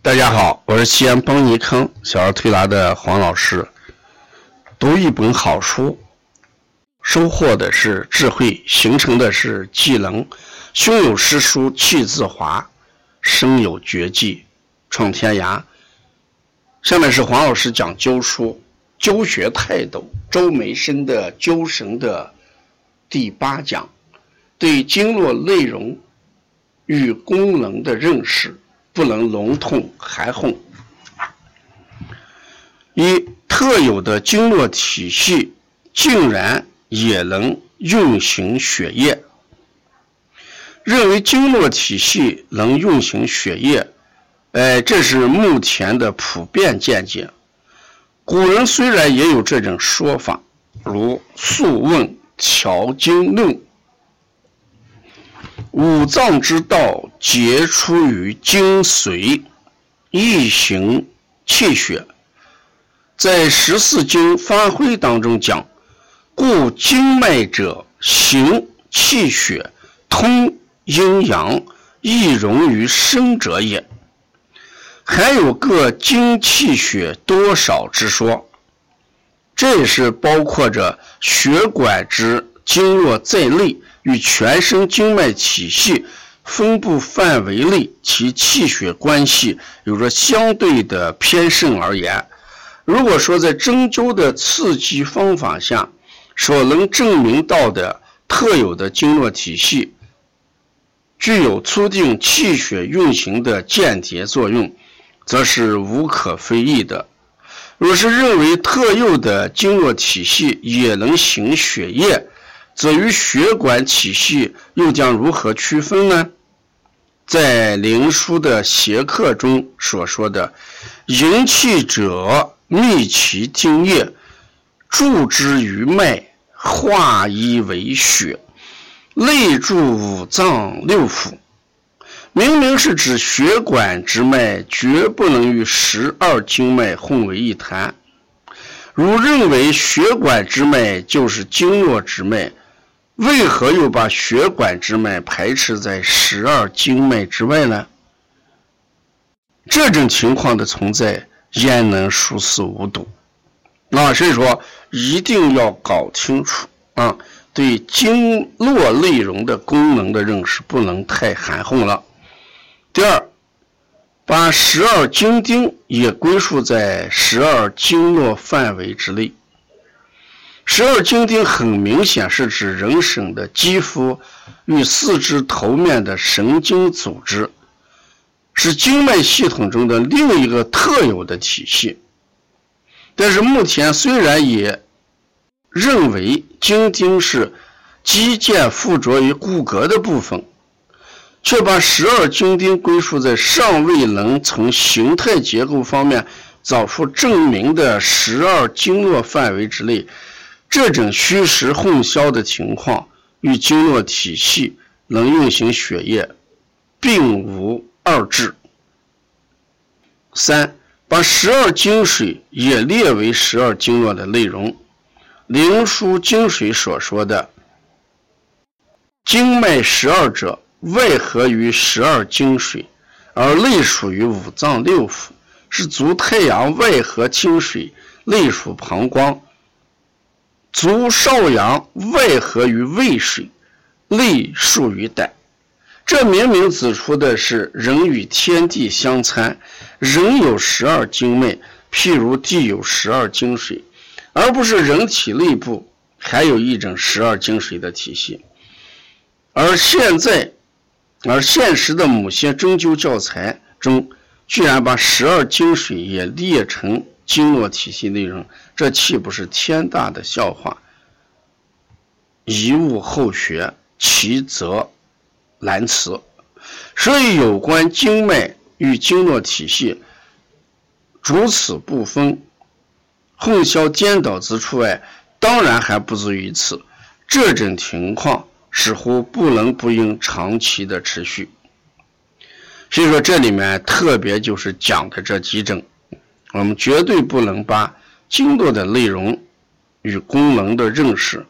大家好，我是西安邦尼康小儿推拿的黄老师。读一本好书，收获的是智慧，形成的是技能。胸有诗书气自华，身有绝技创天涯。下面是黄老师讲灸书，灸学泰斗周梅生的灸神的第八讲，对经络内容与功能的认识。不能笼统含混。一特有的经络体系竟然也能运行血液，认为经络体系能运行血液，哎，这是目前的普遍见解。古人虽然也有这种说法，如《素问·调经论》。五脏之道皆出于精髓，易行气血。在十四经发挥当中讲，故经脉者行气血，通阴阳，易容于生者也。还有个精气血多少之说，这是包括着血管之经络在内。与全身经脉体系分布范围内其气血关系有着相对的偏盛而言，如果说在针灸的刺激方法下所能证明到的特有的经络体系具有促进气血运行的间接作用，则是无可非议的。若是认为特有的经络体系也能行血液，则与血管体系又将如何区分呢？在灵枢的邪客中所说的“营气者，密其精液，注之于脉，化一为血，内注五脏六腑”，明明是指血管之脉，绝不能与十二经脉混为一谈。如认为血管之脉就是经络之脉。为何又把血管之脉排斥在十二经脉之外呢？这种情况的存在，焉能熟视无睹？啊，所以说一定要搞清楚啊，对经络内容的功能的认识不能太含混了。第二，把十二经丁也归属在十二经络范围之内。十二经丁很明显是指人身的肌肤与四肢头面的神经组织，是经脉系统中的另一个特有的体系。但是目前虽然也认为经丁是肌腱附着于骨骼的部分，却把十二经丁归属在尚未能从形态结构方面找出证明的十二经络范围之内。这种虚实混淆的情况与经络体系能运行血液，并无二致。三，把十二经水也列为十二经络的内容。灵枢经水所说的“经脉十二者，外合于十二经水，而内属于五脏六腑”，是足太阳外合清水，内属膀胱。足少阳外合于胃水，内属于胆。这明明指出的是人与天地相参，人有十二经脉，譬如地有十二经水，而不是人体内部还有一种十二经水的体系。而现在，而现实的某些针灸教材中，居然把十二经水也列成。经络体系内容，这岂不是天大的笑话？一物后学，其则难辞。所以，有关经脉与经络体系主此不分、混淆颠倒之处外，当然还不止于此。这种情况似乎不能不应长期的持续。所以说，这里面特别就是讲的这几种。我们绝对不能把经络的内容与功能的认识，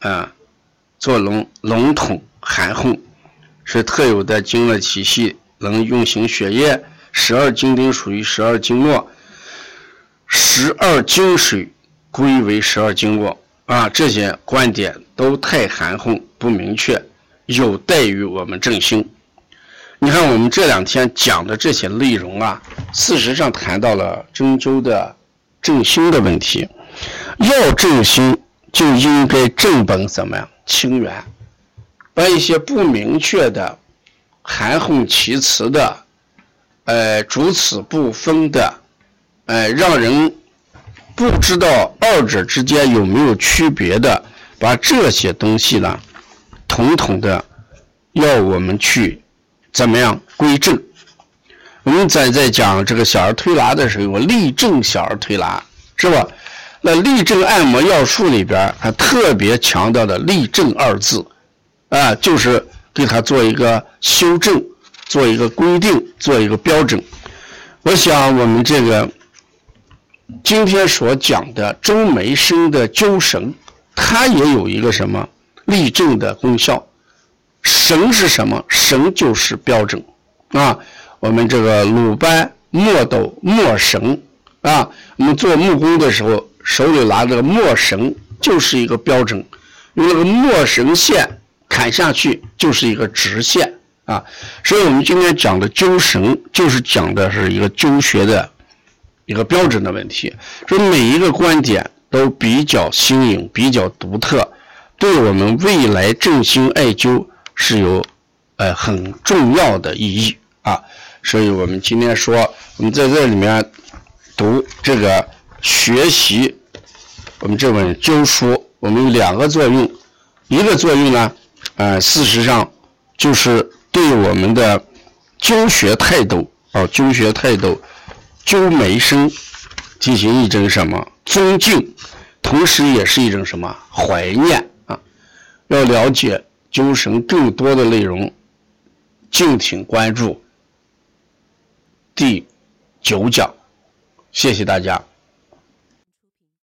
啊，做笼笼统含混。是特有的经络体系能运行血液，十二经丁属于十二经络，十二经水归为十二经络啊，这些观点都太含混不明确，有待于我们正兴。你看我们这两天讲的这些内容啊，事实上谈到了针灸的正兴的问题。要正兴，就应该正本怎么样？清源，把一些不明确的、含混其辞的、呃主此不分的、呃让人不知道二者之间有没有区别的，把这些东西呢，统统的要我们去怎么样归正？我们在在讲这个小儿推拿的时候，我立正小儿推拿，是吧？那立正按摩要术里边还特别强调的“立正”二字，啊，就是给他做一个修正，做一个规定，做一个标准。我想我们这个今天所讲的周梅生的灸神，它也有一个什么立正的功效。绳是什么？绳就是标准啊。我们这个鲁班墨斗墨绳啊，我们做木工的时候。手里拿着墨绳就是一个标准，用那个墨绳线砍下去就是一个直线啊。所以我们今天讲的灸绳，就是讲的是一个灸学的一个标准的问题。说每一个观点都比较新颖、比较独特，对我们未来振兴艾灸是有呃很重要的意义啊。所以我们今天说，我们在这里面读这个学习。我们这本灸书，我们有两个作用，一个作用呢，呃，事实上就是对我们的教学态度啊，教学态度，灸眉生进行一种什么尊敬，同时也是一种什么怀念啊。要了解灸神更多的内容，敬请关注第九讲，谢谢大家。